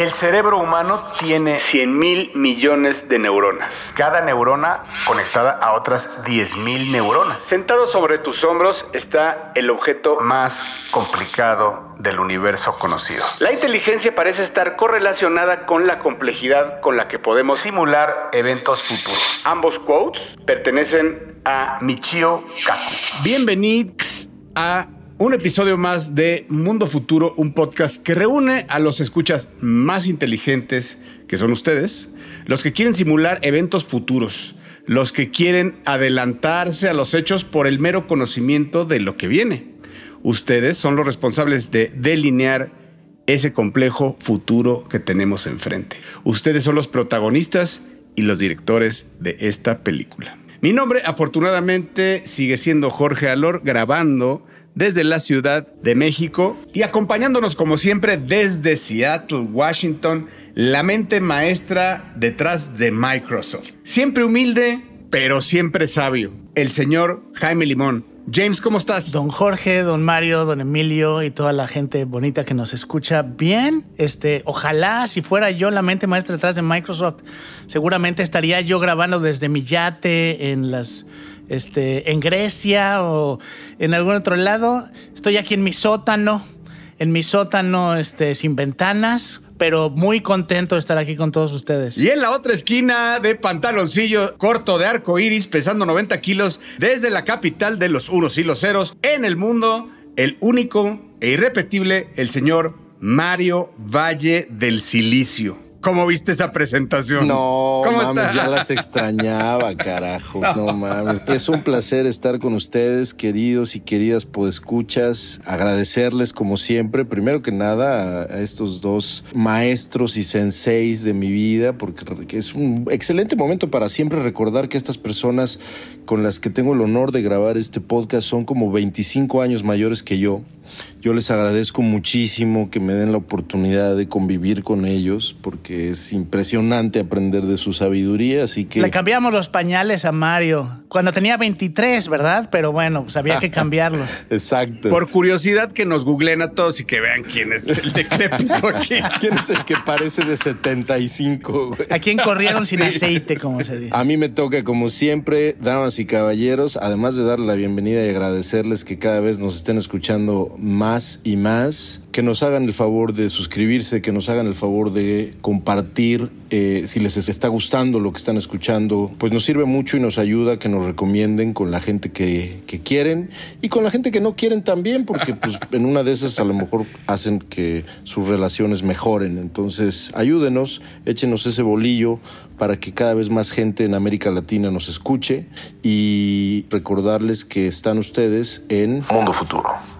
El cerebro humano tiene 100 mil millones de neuronas. Cada neurona conectada a otras 10 mil neuronas. Sentado sobre tus hombros está el objeto más complicado del universo conocido. La inteligencia parece estar correlacionada con la complejidad con la que podemos simular eventos futuros. Ambos quotes pertenecen a Michio Kaku. Bienvenidos a un episodio más de Mundo Futuro, un podcast que reúne a los escuchas más inteligentes, que son ustedes, los que quieren simular eventos futuros, los que quieren adelantarse a los hechos por el mero conocimiento de lo que viene. Ustedes son los responsables de delinear ese complejo futuro que tenemos enfrente. Ustedes son los protagonistas y los directores de esta película. Mi nombre, afortunadamente, sigue siendo Jorge Alor, grabando desde la Ciudad de México y acompañándonos como siempre desde Seattle, Washington, la mente maestra detrás de Microsoft. Siempre humilde, pero siempre sabio, el señor Jaime Limón. James, ¿cómo estás? Don Jorge, don Mario, don Emilio y toda la gente bonita que nos escucha. Bien, este, ojalá si fuera yo la mente maestra detrás de Microsoft, seguramente estaría yo grabando desde mi yate en las este, en Grecia o en algún otro lado. Estoy aquí en mi sótano, en mi sótano este, sin ventanas, pero muy contento de estar aquí con todos ustedes. Y en la otra esquina de pantaloncillo corto de arco iris, pesando 90 kilos, desde la capital de los unos y los ceros en el mundo, el único e irrepetible, el señor Mario Valle del Silicio. ¿Cómo viste esa presentación? No, mames, ya las extrañaba, carajo. No mames. Es un placer estar con ustedes, queridos y queridas podescuchas. Agradecerles, como siempre, primero que nada, a estos dos maestros y senseis de mi vida, porque es un excelente momento para siempre recordar que estas personas con las que tengo el honor de grabar este podcast son como 25 años mayores que yo. Yo les agradezco muchísimo que me den la oportunidad de convivir con ellos porque es impresionante aprender de su sabiduría, así que... Le cambiamos los pañales a Mario cuando tenía 23, ¿verdad? Pero bueno, pues había que cambiarlos. Exacto. Por curiosidad que nos googleen a todos y que vean quién es el decrépito aquí. ¿Quién es el que parece de 75? ¿A quién corrieron sin aceite, como se dice? A mí me toca, como siempre, damas y caballeros, además de darle la bienvenida y agradecerles que cada vez nos estén escuchando más y más, que nos hagan el favor de suscribirse, que nos hagan el favor de compartir. Eh, si les está gustando lo que están escuchando, pues nos sirve mucho y nos ayuda que nos recomienden con la gente que, que quieren y con la gente que no quieren también, porque pues en una de esas a lo mejor hacen que sus relaciones mejoren. Entonces, ayúdenos, échenos ese bolillo para que cada vez más gente en América Latina nos escuche y recordarles que están ustedes en Mundo Futuro.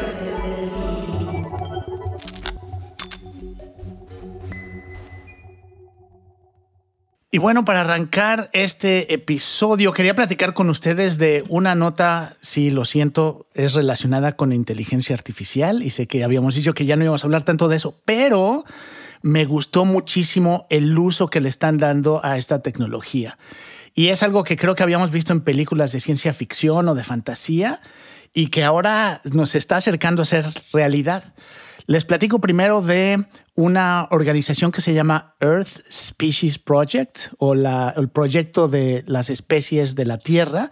Y bueno, para arrancar este episodio, quería platicar con ustedes de una nota, si lo siento, es relacionada con inteligencia artificial y sé que habíamos dicho que ya no íbamos a hablar tanto de eso, pero me gustó muchísimo el uso que le están dando a esta tecnología. Y es algo que creo que habíamos visto en películas de ciencia ficción o de fantasía y que ahora nos está acercando a ser realidad. Les platico primero de una organización que se llama Earth Species Project o el proyecto de las especies de la Tierra.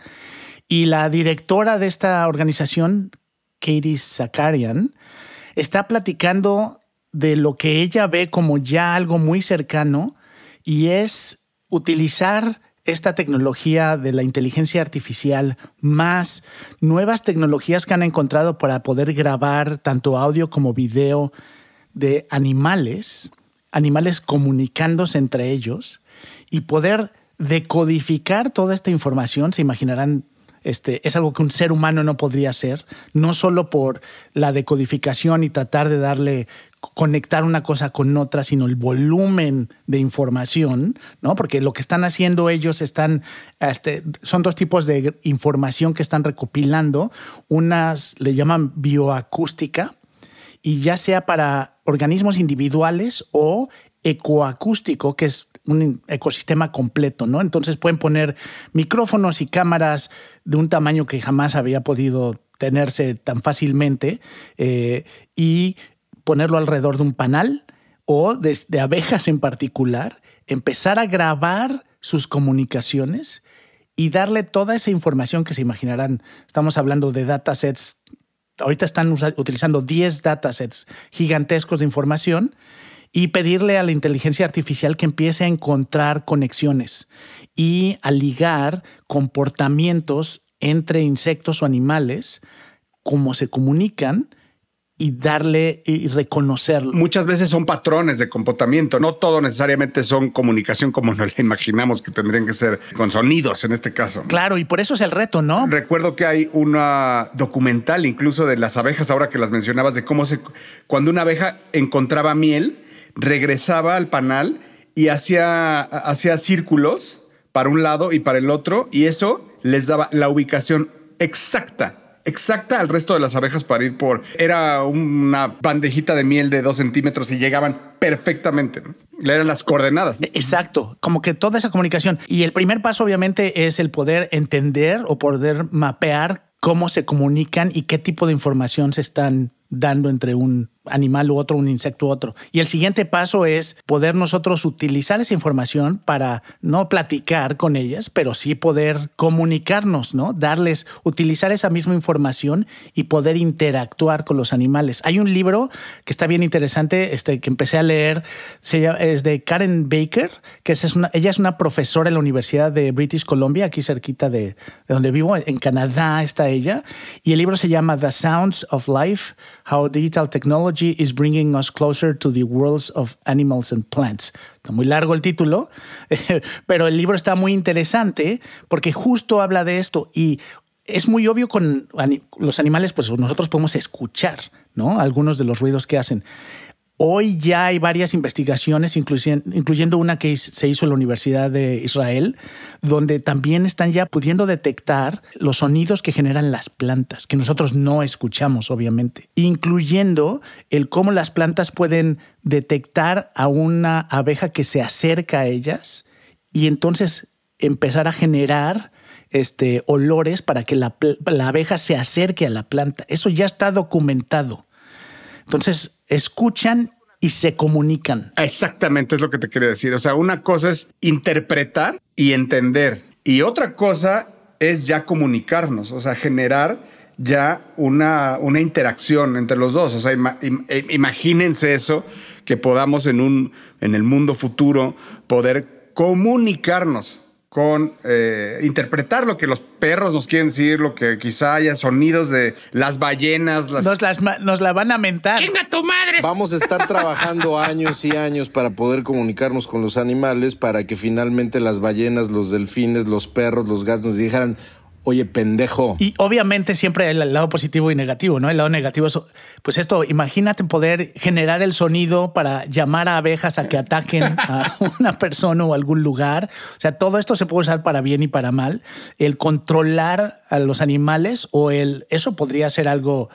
Y la directora de esta organización, Katie Zakarian, está platicando de lo que ella ve como ya algo muy cercano y es utilizar esta tecnología de la inteligencia artificial más nuevas tecnologías que han encontrado para poder grabar tanto audio como video de animales, animales comunicándose entre ellos y poder decodificar toda esta información. Se imaginarán Este, es algo que un ser humano no podría hacer, no solo por la decodificación y tratar de darle conectar una cosa con otra, sino el volumen de información, ¿no? Porque lo que están haciendo ellos están, este, son dos tipos de información que están recopilando. Unas le llaman bioacústica y ya sea para organismos individuales o ecoacústico, que es un ecosistema completo, ¿no? Entonces pueden poner micrófonos y cámaras de un tamaño que jamás había podido tenerse tan fácilmente eh, y ponerlo alrededor de un panal o de, de, abejas en particular, empezar a grabar sus comunicaciones y darle toda esa información que se imaginarán. Estamos hablando de datasets, ahorita están utilizando 10 datasets gigantescos de información y pedirle a la inteligencia artificial que empiece a encontrar conexiones y a ligar comportamientos entre insectos o animales, cómo se comunican y darle y reconocerlo. Muchas veces son patrones de comportamiento, no todo necesariamente son comunicación como nos la imaginamos que tendrían que ser con sonidos en este caso. Claro, y por eso es el reto, ¿no? Recuerdo que hay una documental incluso de las abejas, ahora que las mencionabas, de cómo se, cuando una abeja encontraba miel, regresaba al panal y hacía, hacía círculos para un lado y para el otro, y eso les daba la ubicación exacta exacta al resto de las abejas para ir por. Era una bandejita de miel de dos centímetros y llegaban perfectamente. Le eran las coordenadas. Exacto, como que toda esa comunicación. Y el primer paso, obviamente, es el poder entender o poder mapear cómo se comunican y qué tipo de información se están dando entre un animal u otro, un insecto u otro. Y el siguiente paso es poder nosotros utilizar esa información para no platicar con ellas, pero sí poder comunicarnos, ¿no? Darles, utilizar esa misma información y poder interactuar con los animales. Hay un libro que está bien interesante, este, que empecé a leer, es de Karen Baker, que es una, ella es una profesora en la Universidad de British Columbia, aquí cerquita de, de donde vivo, en Canadá está ella, y el libro se llama The Sounds of Life, How Digital Technology is bringing us closer to the worlds of animals and plants. Está muy largo el título, pero el libro está muy interesante porque justo habla de esto y es muy obvio con los animales, pues nosotros podemos escuchar, ¿no? Algunos de los ruidos que hacen. Hoy ya hay varias investigaciones, incluyendo una que se hizo en la Universidad de Israel, donde también están ya pudiendo detectar los sonidos que generan las plantas, que nosotros no escuchamos, obviamente, incluyendo el cómo las plantas pueden detectar a una abeja que se acerca a ellas y entonces empezar a generar este, olores para que la, la abeja se acerque a la planta. Eso ya está documentado. Entonces, escuchan y se comunican. Exactamente, es lo que te quería decir. O sea, una cosa es interpretar y entender. Y otra cosa es ya comunicarnos, o sea, generar ya una, una interacción entre los dos. O sea, imagínense eso, que podamos en, un, en el mundo futuro poder comunicarnos con eh, interpretar lo que los perros nos quieren decir, lo que quizá haya sonidos de las ballenas. Las... Nos, la van a mentar. ¡Chinga tu madre! Vamos a estar trabajando años y años para poder comunicarnos con los animales para que finalmente las ballenas, los delfines, los perros, los gatos nos dijeran, Oye, pendejo. Y obviamente siempre hay el lado positivo y negativo, ¿no? El lado negativo es, pues esto, imagínate poder generar el sonido para llamar a abejas a que ataquen a una persona o algún lugar. O sea, todo esto se puede usar para bien y para mal. El controlar a los animales o el, eso podría ser algo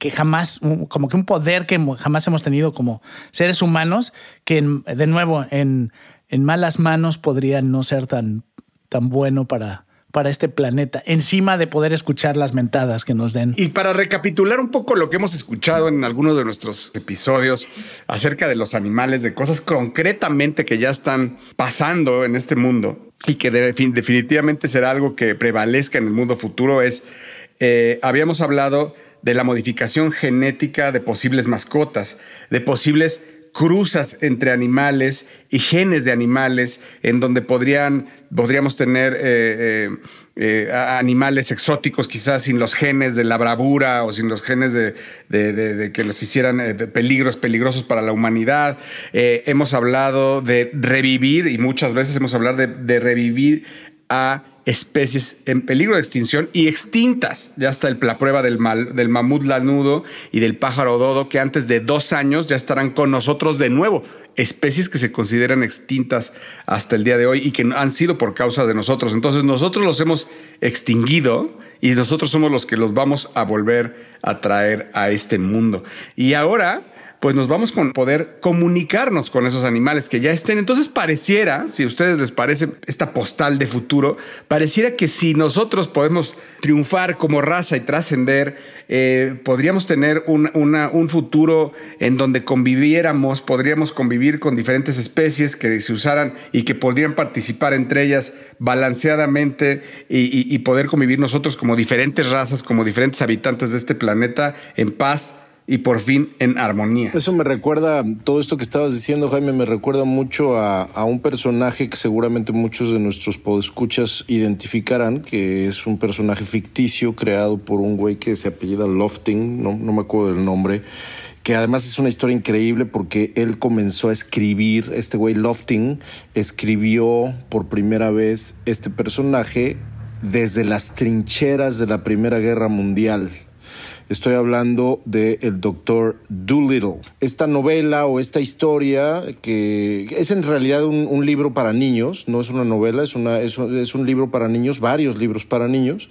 que jamás, como que un poder que jamás hemos tenido como seres humanos, que de nuevo en, en malas manos podría no ser tan, tan bueno para para este planeta, encima de poder escuchar las mentadas que nos den. Y para recapitular un poco lo que hemos escuchado en algunos de nuestros episodios acerca de los animales, de cosas concretamente que ya están pasando en este mundo y que definitivamente será algo que prevalezca en el mundo futuro, es, eh, habíamos hablado de la modificación genética de posibles mascotas, de posibles cruzas entre animales y genes de animales, en donde podrían, podríamos tener eh, eh, eh, animales exóticos quizás sin los genes de la bravura o sin los genes de, que los hicieran peligros peligrosos para la humanidad. hemos hablado de revivir y muchas veces hemos hablado de, revivir a especies en peligro de extinción y extintas. Ya está el, la prueba del, mal, del mamut lanudo y del pájaro dodo que antes de dos años ya estarán con nosotros de nuevo. Especies que se consideran extintas hasta el día de hoy y que han sido por causa de nosotros. Entonces nosotros los hemos extinguido y nosotros somos los que los vamos a volver a traer a este mundo. Y ahora pues nos vamos con poder comunicarnos con esos animales que ya estén. Entonces pareciera, si a ustedes les parece esta postal de futuro, pareciera que si nosotros podemos triunfar como raza y trascender, eh, podríamos tener un, un futuro en donde conviviéramos, podríamos convivir con diferentes especies que se usaran y que podrían participar entre ellas balanceadamente y poder convivir nosotros como diferentes razas, como diferentes habitantes de este planeta en paz y por fin en armonía. Eso me recuerda, todo esto que estabas diciendo, Jaime, me recuerda mucho a, un personaje que seguramente muchos de nuestros podescuchas identificarán, que es un personaje ficticio creado por un güey que se apellida Lofting, no, me acuerdo del nombre, que además es una historia increíble porque él comenzó a escribir, este güey Lofting escribió por primera vez este personaje desde las trincheras de la Primera Guerra Mundial. Estoy hablando del el doctor Doolittle. Esta novela o esta historia que es en realidad un, libro para niños, no es una novela, es, una, es un libro para niños, varios libros para niños,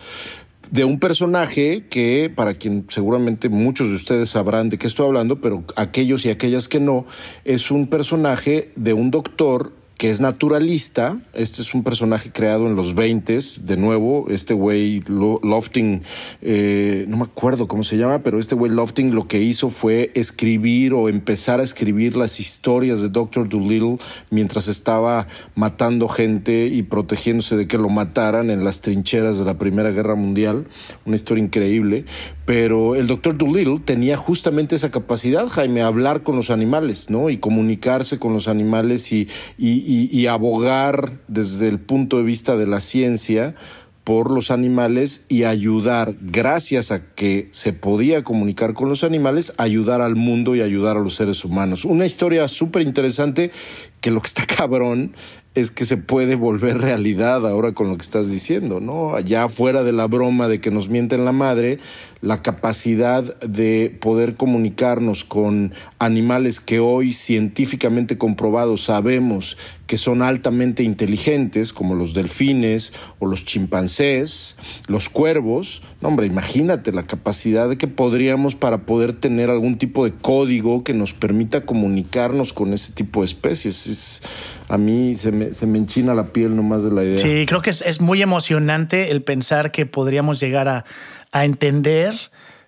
de un personaje que, para quien seguramente muchos de ustedes sabrán de qué estoy hablando, pero aquellos y aquellas que no, es un personaje de un doctor que es naturalista. Este es un personaje creado en los 20 de nuevo. Este güey Lofting, eh, no me acuerdo cómo se llama, pero este güey Lofting lo que hizo fue escribir o empezar a escribir las historias de Doctor Dolittle mientras estaba matando gente y protegiéndose de que lo mataran en las trincheras de la Primera Guerra Mundial. Una historia increíble. Pero el Doctor Dolittle tenía justamente esa capacidad, Jaime, hablar con los animales, ¿no? Y comunicarse con los animales y y, abogar desde el punto de vista de la ciencia por los animales y ayudar, gracias a que se podía comunicar con los animales, ayudar al mundo y ayudar a los seres humanos. Una historia súper interesante que lo que está cabrón es que se puede volver realidad ahora con lo que estás diciendo, ¿no? Allá fuera de la broma de que nos mienten la madre, la capacidad de poder comunicarnos con animales que hoy científicamente comprobados sabemos que son altamente inteligentes, como los delfines o los chimpancés, los cuervos. No, hombre, imagínate la capacidad de que podríamos para poder tener algún tipo de código que nos permita comunicarnos con ese tipo de especies. Es, a mí se me, enchina la piel nomás de la idea. Sí, creo que es, muy emocionante el pensar que podríamos llegar a, entender,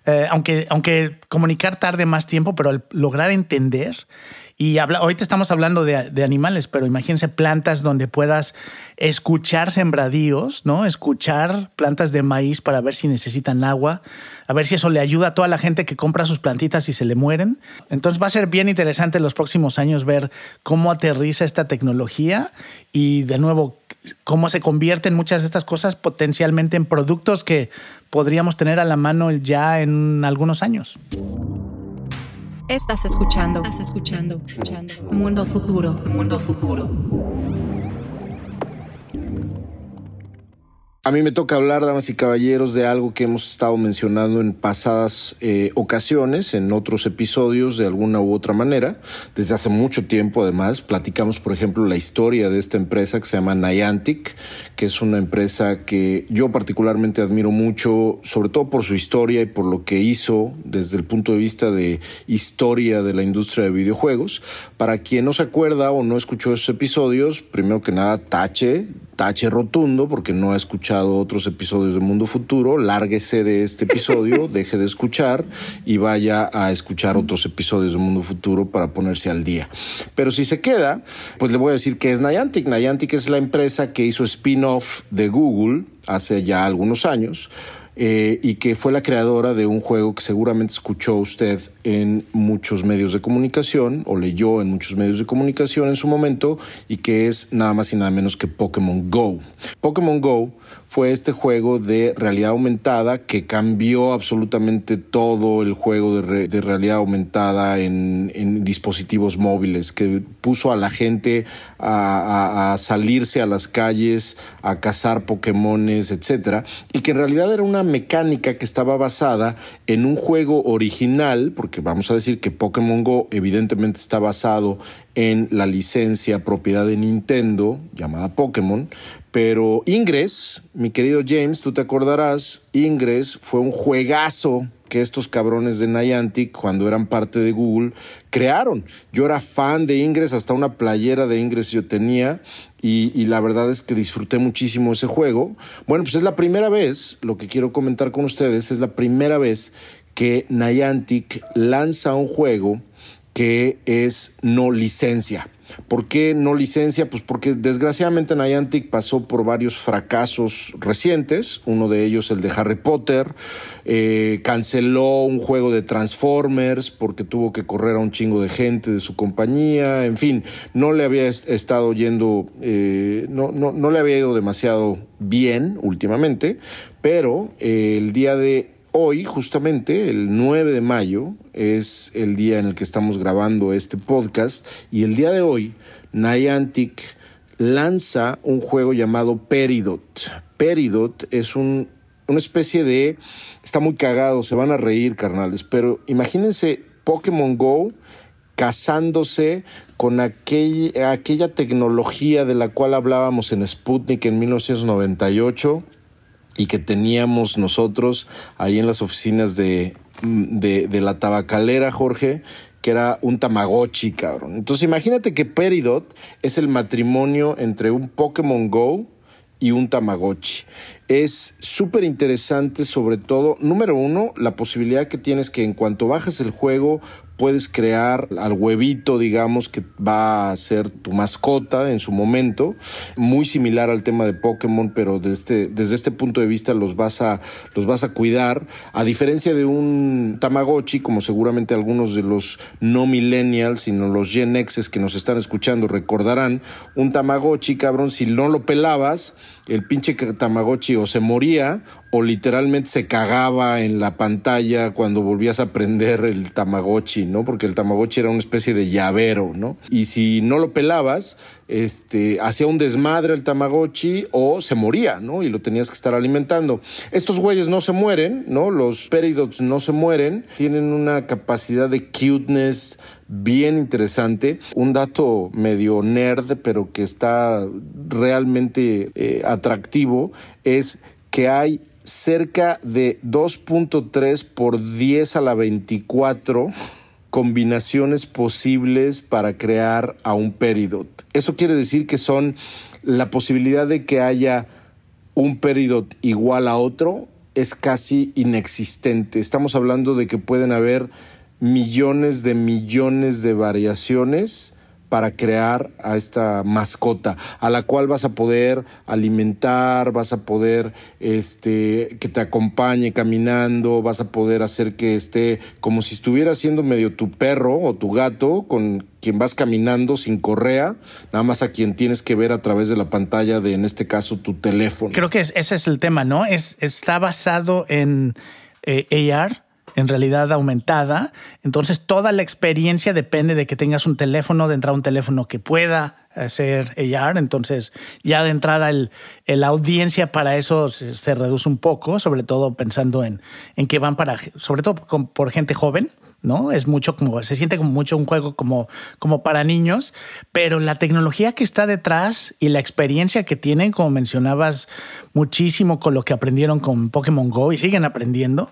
eh, aunque, aunque comunicar tarde más tiempo, pero lograr entender y habla, ahorita estamos hablando de, animales, pero imagínense plantas donde puedas escuchar sembradíos, ¿no? Escuchar plantas de maíz para ver si necesitan agua, a ver si eso le ayuda a toda la gente que compra sus plantitas y se le mueren. Entonces va a ser bien interesante en los próximos años ver cómo aterriza esta tecnología y de nuevo cómo se convierten muchas de estas cosas potencialmente en productos que podríamos tener a la mano ya en algunos años. Estás escuchando. Estás escuchando. escuchando. Mundo futuro. Mundo futuro. A mí me toca hablar, damas y caballeros, de algo que hemos estado mencionando en pasadas eh, ocasiones, en otros episodios, de alguna u otra manera. Desde hace mucho tiempo, además, platicamos, por ejemplo, la historia de esta empresa que se llama Niantic, que es una empresa que yo particularmente admiro mucho, sobre todo por su historia y por lo que hizo desde el punto de vista de historia de la industria de videojuegos. Para quien no se acuerda o no escuchó esos episodios, primero que nada, tache, tache rotundo porque no ha escuchado otros episodios de Mundo Futuro, lárguese de este episodio, deje de escuchar y vaya a escuchar otros episodios de Mundo Futuro para ponerse al día. Pero si se queda, pues le voy a decir que es Niantic. Niantic es la empresa que hizo spin-off de Google hace ya algunos años eh, y que fue la creadora de un juego que seguramente escuchó usted en muchos medios de comunicación o leyó en muchos medios de comunicación en su momento y que es nada más y nada menos que Pokémon Go. Pokémon Go fue este juego de realidad aumentada que cambió absolutamente todo el juego de, realidad aumentada en, dispositivos móviles, que puso a la gente a, salirse a las calles, a cazar Pokémones, etcétera, y que en realidad era una mecánica que estaba basada en un juego original, porque vamos a decir que Pokémon Go evidentemente está basado en la licencia propiedad de Nintendo llamada Pokémon, pero Ingress, mi querido James, tú te acordarás, Ingress fue un juegazo que estos cabrones de Niantic, cuando eran parte de Google, crearon. Yo era fan de Ingress, hasta una playera de Ingress yo tenía, y, y, la verdad es que disfruté muchísimo ese juego. Bueno, pues es la primera vez, lo que quiero comentar con ustedes, es la primera vez que Niantic lanza un juego que es no licencia. ¿Por qué no licencia? Pues porque desgraciadamente Niantic pasó por varios fracasos recientes, uno de ellos el de Harry Potter, eh, canceló un juego de Transformers porque tuvo que correr a un chingo de gente de su compañía, en fin, no le había estado yendo, eh, no, no, no, le había ido demasiado bien últimamente, pero eh, el día de hoy, justamente, el 9 de mayo, es el día en el que estamos grabando este podcast y el día de hoy, Niantic lanza un juego llamado Peridot. Peridot es un, una especie de... Está muy cagado, se van a reír, carnales, pero imagínense Pokémon Go casándose con aquella tecnología de la cual hablábamos en Sputnik en 1998 y que teníamos nosotros ahí en las oficinas de, de, la tabacalera, Jorge, que era un Tamagotchi, cabrón. Entonces imagínate que Peridot es el matrimonio entre un Pokémon Go y un Tamagotchi. Es súper interesante, sobre todo, número uno, la posibilidad que tienes que en cuanto bajas el juego puedes crear al huevito, digamos, que va a ser tu mascota en su momento, muy similar al tema de Pokémon, pero desde este, desde este punto de vista los vas, a, los vas a cuidar, a diferencia de un Tamagotchi, como seguramente algunos de los no millennials, sino los Gen X's que nos están escuchando recordarán, un Tamagotchi, cabrón, si no lo pelabas, el pinche Tamagotchi o se moría o literalmente se cagaba en la pantalla cuando volvías a prender el Tamagotchi, ¿no? Porque el Tamagotchi era una especie de llavero, ¿no? Y si no lo pelabas, este, hacía un desmadre el Tamagotchi o se moría, ¿no? Y lo tenías que estar alimentando. Estos güeyes no se mueren, ¿no? Los Peridots no se mueren, tienen una capacidad de cuteness bien interesante. Un dato medio nerd, pero que está realmente eh, atractivo, es que hay cerca de 2.3 por 10 a la 24 combinaciones posibles para crear a un peridot. Eso quiere decir que son la posibilidad de que haya un peridot igual a otro es casi inexistente. Estamos hablando de que pueden haber millones de millones de variaciones para crear a esta mascota, a la cual vas a poder alimentar, vas a poder este, que te acompañe caminando, vas a poder hacer que esté como si estuviera siendo medio tu perro o tu gato con quien vas caminando sin correa, nada más a quien tienes que ver a través de la pantalla de, en este caso, tu teléfono. Creo que ese es el tema, ¿no? Es, está basado en eh, AR, en realidad aumentada. Entonces toda la experiencia depende de que tengas un teléfono, de entrar un teléfono que pueda hacer AR. Entonces ya de entrada el, la audiencia para eso se, reduce un poco, sobre todo pensando en, en que van para, sobre todo por gente joven. ¿no? Es mucho como, se siente como mucho un juego como, como para niños, pero la tecnología que está detrás y la experiencia que tienen, como mencionabas, muchísimo con lo que aprendieron con Pokémon Go y siguen aprendiendo,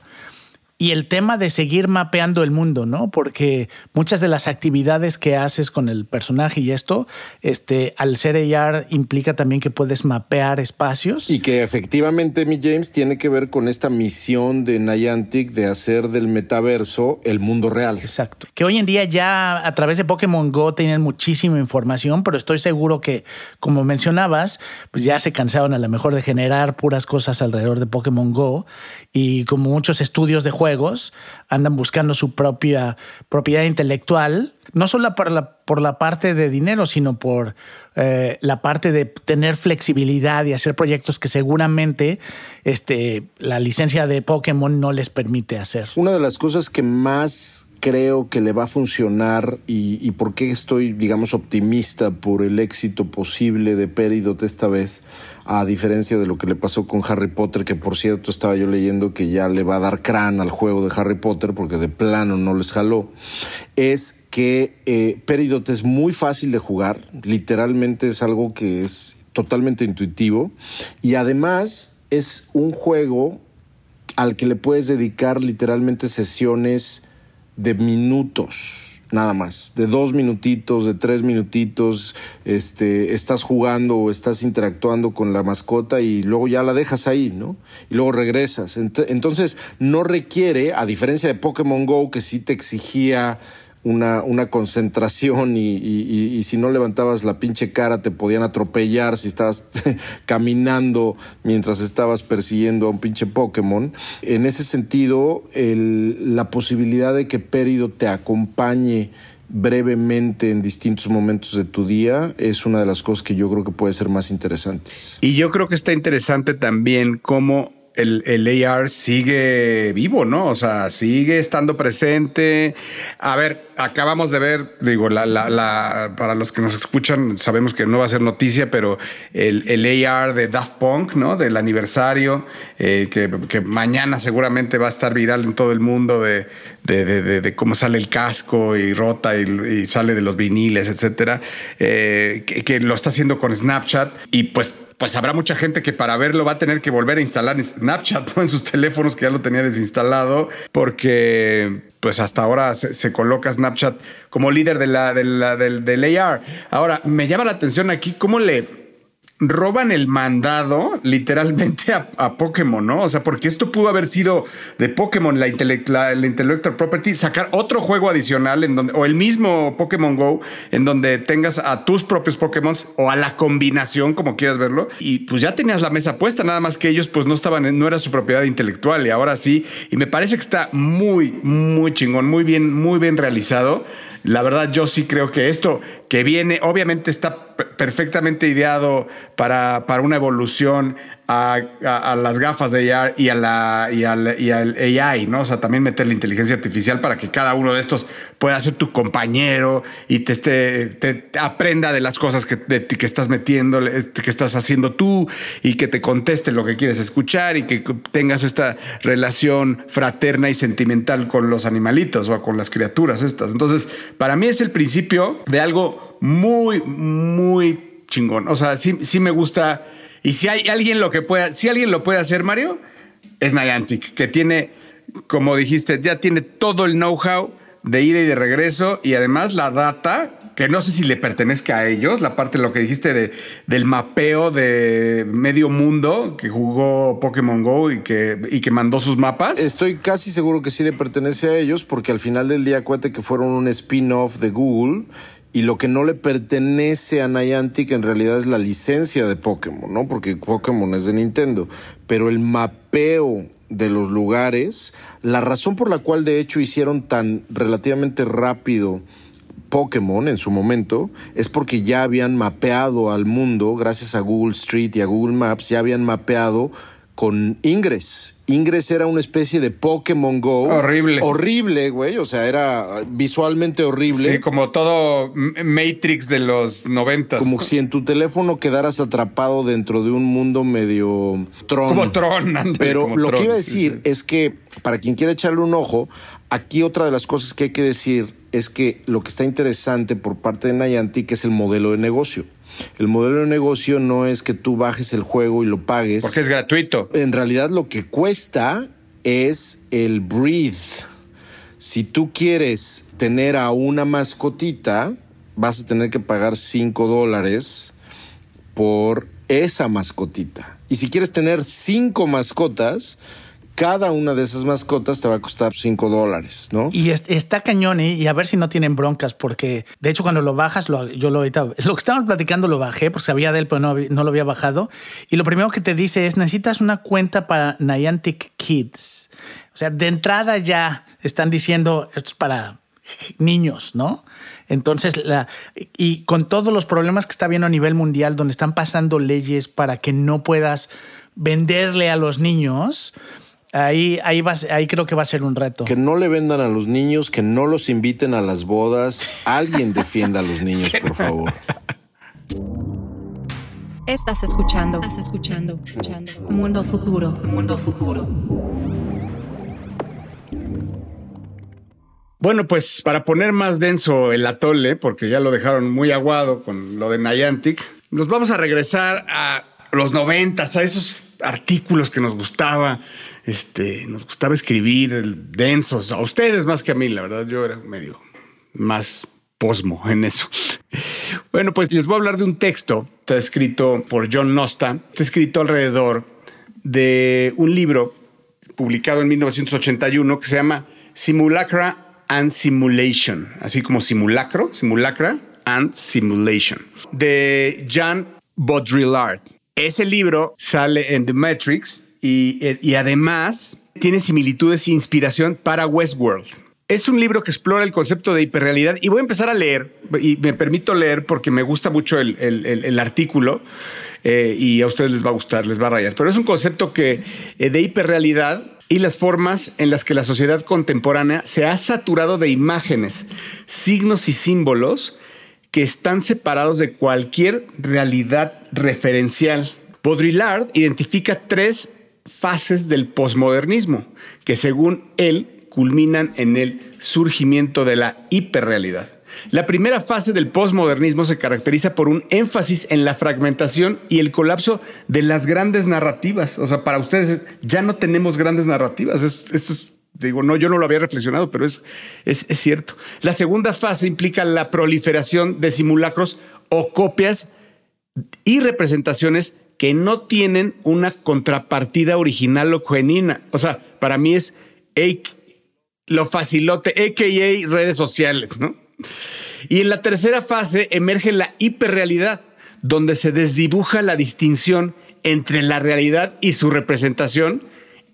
y el tema de seguir mapeando el mundo, ¿no? Porque muchas de las actividades que haces con el personaje y esto, este, al ser AR implica también que puedes mapear espacios. Y que efectivamente, mi James, tiene que ver con esta misión de Niantic de hacer del metaverso el mundo real. Exacto. Que hoy en día ya a través de Pokémon Go tienen muchísima información, pero estoy seguro que, como mencionabas, pues ya se cansaron a lo mejor de generar puras cosas alrededor de Pokémon Go y como muchos estudios de andan buscando su propia propiedad intelectual, no solo por la, por la parte de dinero, sino por eh, la parte de tener flexibilidad y hacer proyectos que seguramente este, la licencia de Pokémon no les permite hacer. Una de las cosas que más creo que le va a funcionar y, y por qué estoy, digamos, optimista por el éxito posible de Peridot esta vez, a diferencia de lo que le pasó con Harry Potter, que por cierto estaba yo leyendo que ya le va a dar crán al juego de Harry Potter porque de plano no les jaló, es que eh, Peridot es muy fácil de jugar, literalmente es algo que es totalmente intuitivo y además es un juego al que le puedes dedicar literalmente sesiones de minutos, nada más, de dos minutitos, de tres minutitos, este, estás jugando o estás interactuando con la mascota y luego ya la dejas ahí, ¿no? Y luego regresas. Entonces, no requiere, a diferencia de Pokémon Go, que sí te exigía una, una concentración y, y, si no levantabas la pinche cara te podían atropellar si estabas caminando mientras estabas persiguiendo a un pinche Pokémon. En ese sentido, la posibilidad de que Pérido te acompañe brevemente en distintos momentos de tu día es una de las cosas que yo creo que puede ser más interesantes. Y yo creo que está interesante también cómo el, el, AR sigue vivo, ¿no? O sea, sigue estando presente. A ver, acabamos de ver, digo, la, la, la, para los que nos escuchan, sabemos que no va a ser noticia, pero el, el AR de Daft Punk, ¿no? Del aniversario, eh, que, que, mañana seguramente va a estar viral en todo el mundo de, de, de, de cómo sale el casco y rota y, sale de los viniles, etcétera, eh, que, que lo está haciendo con Snapchat y pues pues habrá mucha gente que para verlo va a tener que volver a instalar Snapchat en sus teléfonos que ya lo tenía desinstalado porque pues hasta ahora se, se coloca Snapchat como líder de la, de la, del, del AR. Ahora, me llama la atención aquí cómo le roban el mandado literalmente a, Pokémon, ¿no? O sea, porque esto pudo haber sido de Pokémon, la, Intellectual Property, sacar otro juego adicional en donde, o el mismo Pokémon Go, en donde tengas a tus propios Pokémon o a la combinación, como quieras verlo. Y pues ya tenías la mesa puesta, nada más que ellos pues no estaban, no era su propiedad intelectual y ahora sí. Y me parece que está muy, muy chingón, muy bien, muy bien realizado. La verdad, yo sí creo que esto que viene, obviamente está perfectamente ideado para, para una evolución a, las gafas de AR y, al, AI, ¿no? O sea, también meter la inteligencia artificial para que cada uno de estos pueda ser tu compañero y te, esté, te, aprenda de las cosas que, de, que estás metiendo, que estás haciendo tú y que te conteste lo que quieres escuchar y que tengas esta relación fraterna y sentimental con los animalitos o con las criaturas estas. Entonces, para mí es el principio de algo muy, muy chingón. O sea, sí, sí me gusta y si hay alguien lo que pueda, si alguien lo puede hacer, Mario, es Niantic, que tiene, como dijiste, ya tiene todo el know-how de ida y de regreso y además la data que no sé si le pertenezca a ellos, la parte de lo que dijiste de, del mapeo de medio mundo que jugó Pokémon Go y que, y que mandó sus mapas. Estoy casi seguro que sí le pertenece a ellos porque al final del día cuente que fueron un spin-off de Google y lo que no le pertenece a Niantic en realidad es la licencia de Pokémon, ¿no? Porque Pokémon es de Nintendo, pero el mapeo de los lugares, la razón por la cual de hecho hicieron tan relativamente rápido Pokémon en su momento es porque ya habían mapeado al mundo, gracias a Google Street y a Google Maps, ya habían mapeado con Ingress. Ingress era una especie de Pokémon Go. Horrible. Horrible, güey. O sea, era visualmente horrible. Sí, como todo Matrix de los noventas. Como si en tu teléfono quedaras atrapado dentro de un mundo medio Tron. Como Tron. Pero como lo Tron, que iba a decir sí, sí. es que, para quien quiera echarle un ojo, aquí otra de las cosas que hay que decir es que lo que está interesante por parte de Niantic es el modelo de negocio. El modelo de negocio no es que tú bajes el juego y lo pagues. Porque es gratuito. En realidad lo que cuesta es el breathe. Si tú quieres tener a una mascotita, vas a tener que pagar 5 dólares por esa mascotita. Y si quieres tener cinco mascotas, cada una de esas mascotas te va a costar 5 dólares, ¿no? Y está cañón, ¿eh? y a ver si no tienen broncas, porque de hecho cuando lo bajas, lo, yo lo ahorita, lo que estaban platicando lo bajé, porque sabía de él, pero no, no, lo había bajado. Y lo primero que te dice es, necesitas una cuenta para Niantic Kids. O sea, de entrada ya están diciendo, esto es para niños, ¿no? Entonces, la, y con todos los problemas que está viendo a nivel mundial, donde están pasando leyes para que no puedas venderle a los niños, Ahí, ahí, va, ahí creo que va a ser un reto. Que no le vendan a los niños, que no los inviten a las bodas. Alguien defienda a los niños, por favor. Estás escuchando. Estás escuchando. escuchando. Mundo futuro. Mundo futuro. Bueno, pues para poner más denso el atole, porque ya lo dejaron muy aguado con lo de Niantic, nos vamos a regresar a los noventas, a esos artículos que nos gustaba este, nos gustaba escribir densos, a ustedes más que a mí, la verdad, yo era medio más posmo en eso. Bueno, pues les voy a hablar de un texto, está escrito por John Nosta, está escrito alrededor de un libro publicado en 1981 que se llama Simulacra and Simulation, así como simulacro, simulacra and simulation, de Jean Baudrillard. Ese libro sale en The Matrix y, además tiene similitudes e inspiración para Westworld. Es un libro que explora el concepto de hiperrealidad y voy a empezar a leer, y me permito leer porque me gusta mucho el, artículo eh, y a ustedes les va a gustar, les va a rayar, pero es un concepto que eh, de hiperrealidad y las formas en las que la sociedad contemporánea se ha saturado de imágenes, signos y símbolos que están separados de cualquier realidad referencial. Baudrillard identifica tres fases del posmodernismo, que según él culminan en el surgimiento de la hiperrealidad. La primera fase del posmodernismo se caracteriza por un énfasis en la fragmentación y el colapso de las grandes narrativas. O sea, para ustedes ya no tenemos grandes narrativas. Esto es, digo, no, yo no lo había reflexionado, pero es, es, es cierto. La segunda fase implica la proliferación de simulacros o copias y representaciones que no tienen una contrapartida original o genuina. O sea, para mí es lo facilote, AKA redes sociales, ¿no? Y en la tercera fase emerge la hiperrealidad, donde se desdibuja la distinción entre la realidad y su representación,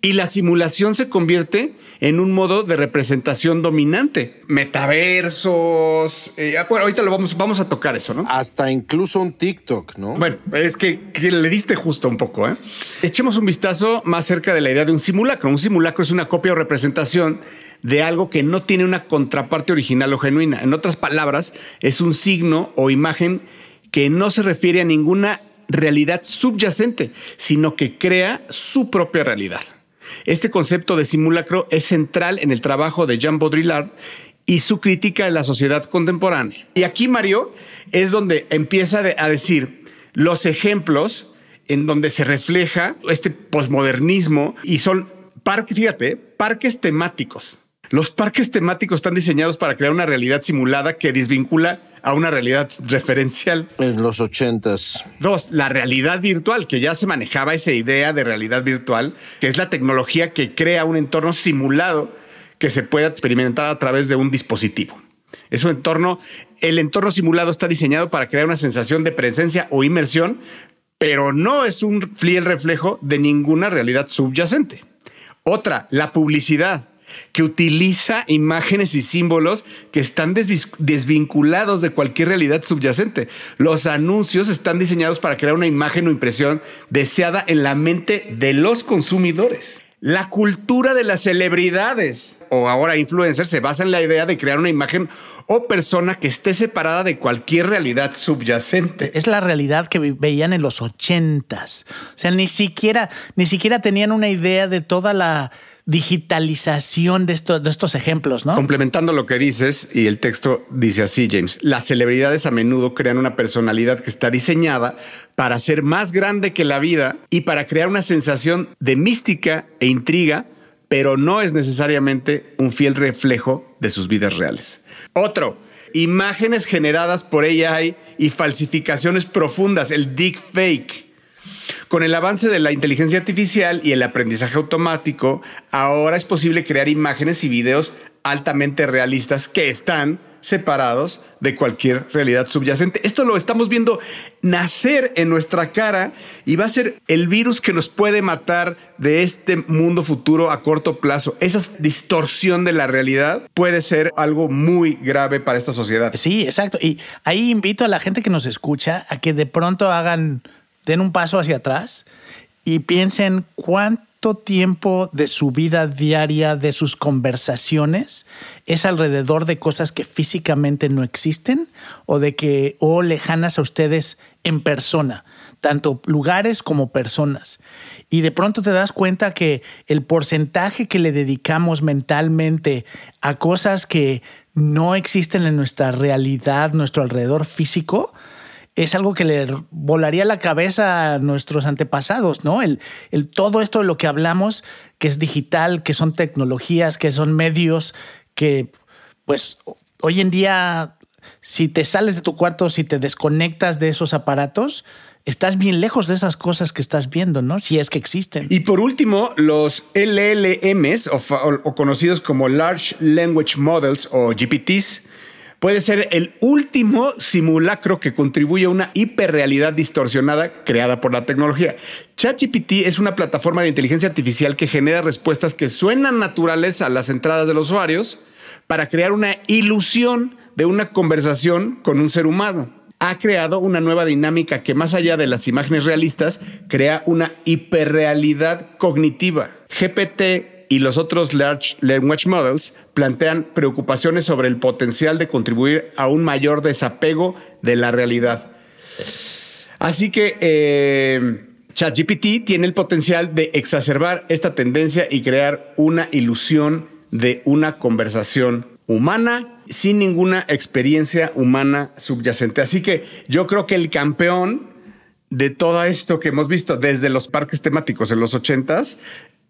y la simulación se convierte en un modo de representación dominante. Metaversos. Eh, ah, bueno, ahorita lo vamos, vamos a tocar eso, ¿no? Hasta incluso un TikTok, ¿no? Bueno, es que, le diste justo un poco, ¿eh? Echemos un vistazo más cerca de la idea de un simulacro. Un simulacro es una copia o representación de algo que no tiene una contraparte original o genuina. En otras palabras, es un signo o imagen que no se refiere a ninguna realidad subyacente, sino que crea su propia realidad. Este concepto de simulacro es central en el trabajo de Jean Baudrillard y su crítica de la sociedad contemporánea. Y aquí, Mario, es donde empieza a decir los ejemplos en donde se refleja este posmodernismo y son parques, fíjate, parques temáticos. Los parques temáticos están diseñados para crear una realidad simulada que desvincula a una realidad referencial. En los ochentas. Dos, la realidad virtual, que ya se manejaba esa idea de realidad virtual, que es la tecnología que crea un entorno simulado que se pueda experimentar a través de un dispositivo. Es un entorno, el entorno simulado está diseñado para crear una sensación de presencia o inmersión, pero no es un fiel reflejo de ninguna realidad subyacente. Otra, la publicidad que utiliza imágenes y símbolos que están desvinculados de cualquier realidad subyacente. Los anuncios están diseñados para crear una imagen o impresión deseada en la mente de los consumidores. La cultura de las celebridades o ahora influencers se basa en la idea de crear una imagen o persona que esté separada de cualquier realidad subyacente. Es la realidad que veían en los ochentas. O sea, ni siquiera, ni siquiera tenían una idea de toda la digitalización de, de estos ejemplos, ¿no? Complementando lo que dices, y el texto dice así, James, las celebridades a menudo crean una personalidad que está diseñada para ser más grande que la vida y para crear una sensación de mística e intriga pero no es necesariamente un fiel reflejo de sus vidas reales. Otro, imágenes generadas por AI y falsificaciones profundas, el deepfake. Con el avance de la inteligencia artificial y el aprendizaje automático, ahora es posible crear imágenes y videos altamente realistas que están separados de cualquier realidad subyacente. Esto lo estamos viendo nacer en nuestra cara y va a ser el virus que nos puede matar de este mundo futuro a corto plazo. Esa distorsión de la realidad puede ser algo muy grave para esta sociedad. Sí, exacto. Y ahí invito a la gente que nos escucha a que de pronto hagan, den un paso hacia atrás y piensen cuánto tiempo de su vida diaria, de sus conversaciones, es alrededor de cosas que físicamente no existen o de que o lejanas a ustedes en persona, tanto lugares como personas. Y de pronto te das cuenta que el porcentaje que le dedicamos mentalmente a cosas que no existen en nuestra realidad, nuestro alrededor físico, es algo que le volaría la cabeza a nuestros antepasados, ¿no? El, el, todo esto de lo que hablamos, que es digital, que son tecnologías, que son medios, que pues hoy en día, si te sales de tu cuarto, si te desconectas de esos aparatos, estás bien lejos de esas cosas que estás viendo, ¿no? Si es que existen. Y por último, los LLMs, o, o conocidos como Large Language Models o GPTs, puede ser el último simulacro que contribuye a una hiperrealidad distorsionada creada por la tecnología. ChatGPT es una plataforma de inteligencia artificial que genera respuestas que suenan naturales a las entradas de los usuarios para crear una ilusión de una conversación con un ser humano. Ha creado una nueva dinámica que más allá de las imágenes realistas, crea una hiperrealidad cognitiva. GPT y los otros Large Language Models plantean preocupaciones sobre el potencial de contribuir a un mayor desapego de la realidad. Así que eh, ChatGPT tiene el potencial de exacerbar esta tendencia y crear una ilusión de una conversación humana sin ninguna experiencia humana subyacente. Así que yo creo que el campeón de todo esto que hemos visto desde los parques temáticos en los ochentas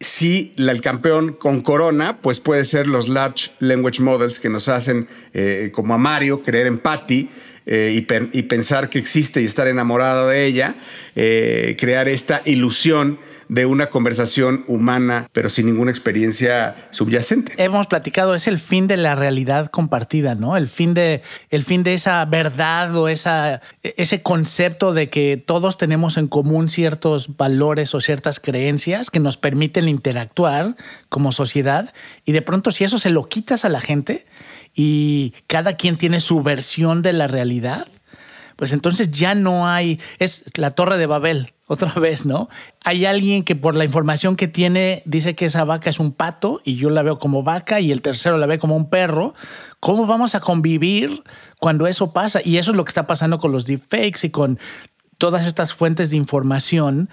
si el campeón con Corona, pues puede ser los Large Language Models que nos hacen, eh, como a Mario, creer en Patty eh, y, pensar que existe y estar enamorado de ella, eh, crear esta ilusión de una conversación humana, pero sin ninguna experiencia subyacente. Hemos platicado, es el fin de la realidad compartida, ¿no? El fin de, el fin de esa verdad o esa, ese concepto de que todos tenemos en común ciertos valores o ciertas creencias que nos permiten interactuar como sociedad. Y de pronto, si eso se lo quitas a la gente y cada quien tiene su versión de la realidad, pues entonces ya no hay, es la torre de Babel, otra vez, ¿no? Hay alguien que por la información que tiene dice que esa vaca es un pato y yo la veo como vaca y el tercero la ve como un perro. ¿Cómo vamos a convivir cuando eso pasa? Y eso es lo que está pasando con los deepfakes y con todas estas fuentes de información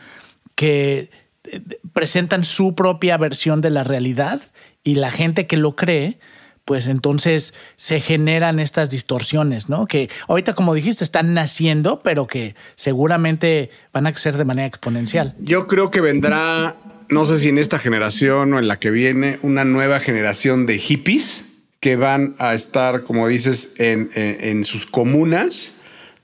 que eh, presentan su propia versión de la realidad y la gente que lo cree pues entonces se generan estas distorsiones, ¿no? Que ahorita, como dijiste, están naciendo, pero que seguramente van a crecer de manera exponencial. Yo creo que vendrá, no sé si en esta generación o en la que viene, una nueva generación de hippies que van a estar, como dices, en, sus comunas,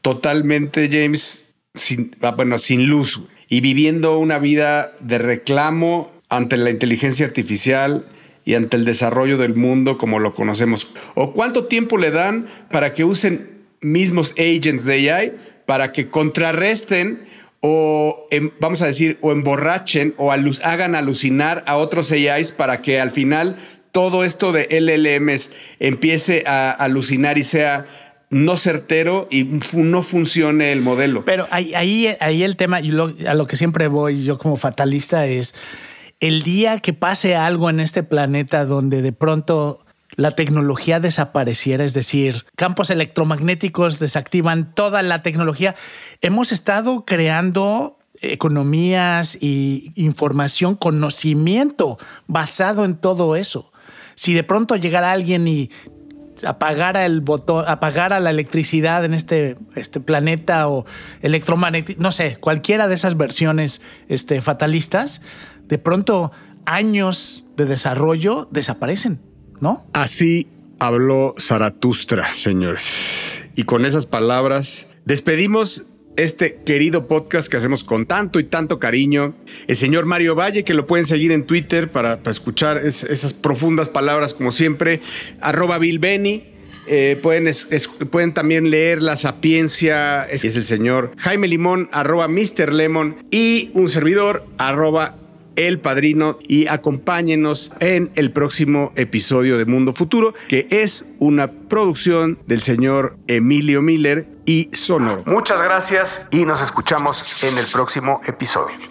totalmente, James, sin, ah, bueno, sin luz y viviendo una vida de reclamo ante la inteligencia artificial y ante el desarrollo del mundo como lo conocemos? ¿O cuánto tiempo le dan para que usen mismos agents de AI para que contrarresten o, em, vamos a decir, o emborrachen o hagan alucinar a otros AIs para que al final todo esto de LLMs empiece a alucinar y sea no certero y no funcione el modelo. Pero ahí, ahí, ahí el tema, y a lo que siempre voy yo como fatalista es el día que pase algo en este planeta donde de pronto la tecnología desapareciera, es decir, campos electromagnéticos desactivan toda la tecnología, hemos estado creando economías y información, conocimiento basado en todo eso. Si de pronto llegara alguien y apagara el botón, apagara la electricidad en este, este planeta o electromagnético, no sé, cualquiera de esas versiones este, fatalistas, de pronto años de desarrollo desaparecen, ¿no? Así habló Zaratustra, señores. Y con esas palabras despedimos este querido podcast que hacemos con tanto y tanto cariño. El señor Mario Valle, que lo pueden seguir en Twitter para, escuchar esas profundas palabras, como siempre. Arroba Bill Benny. Eh, pueden, pueden también leer La Sapiencia, es, el señor Jaime Limón, arroba Mr. Lemon, y un servidor, arroba el Padrino y acompáñenos en el próximo episodio de Mundo Futuro, que es una producción del señor Emilio Miller y Sonoro. Muchas gracias y nos escuchamos en el próximo episodio.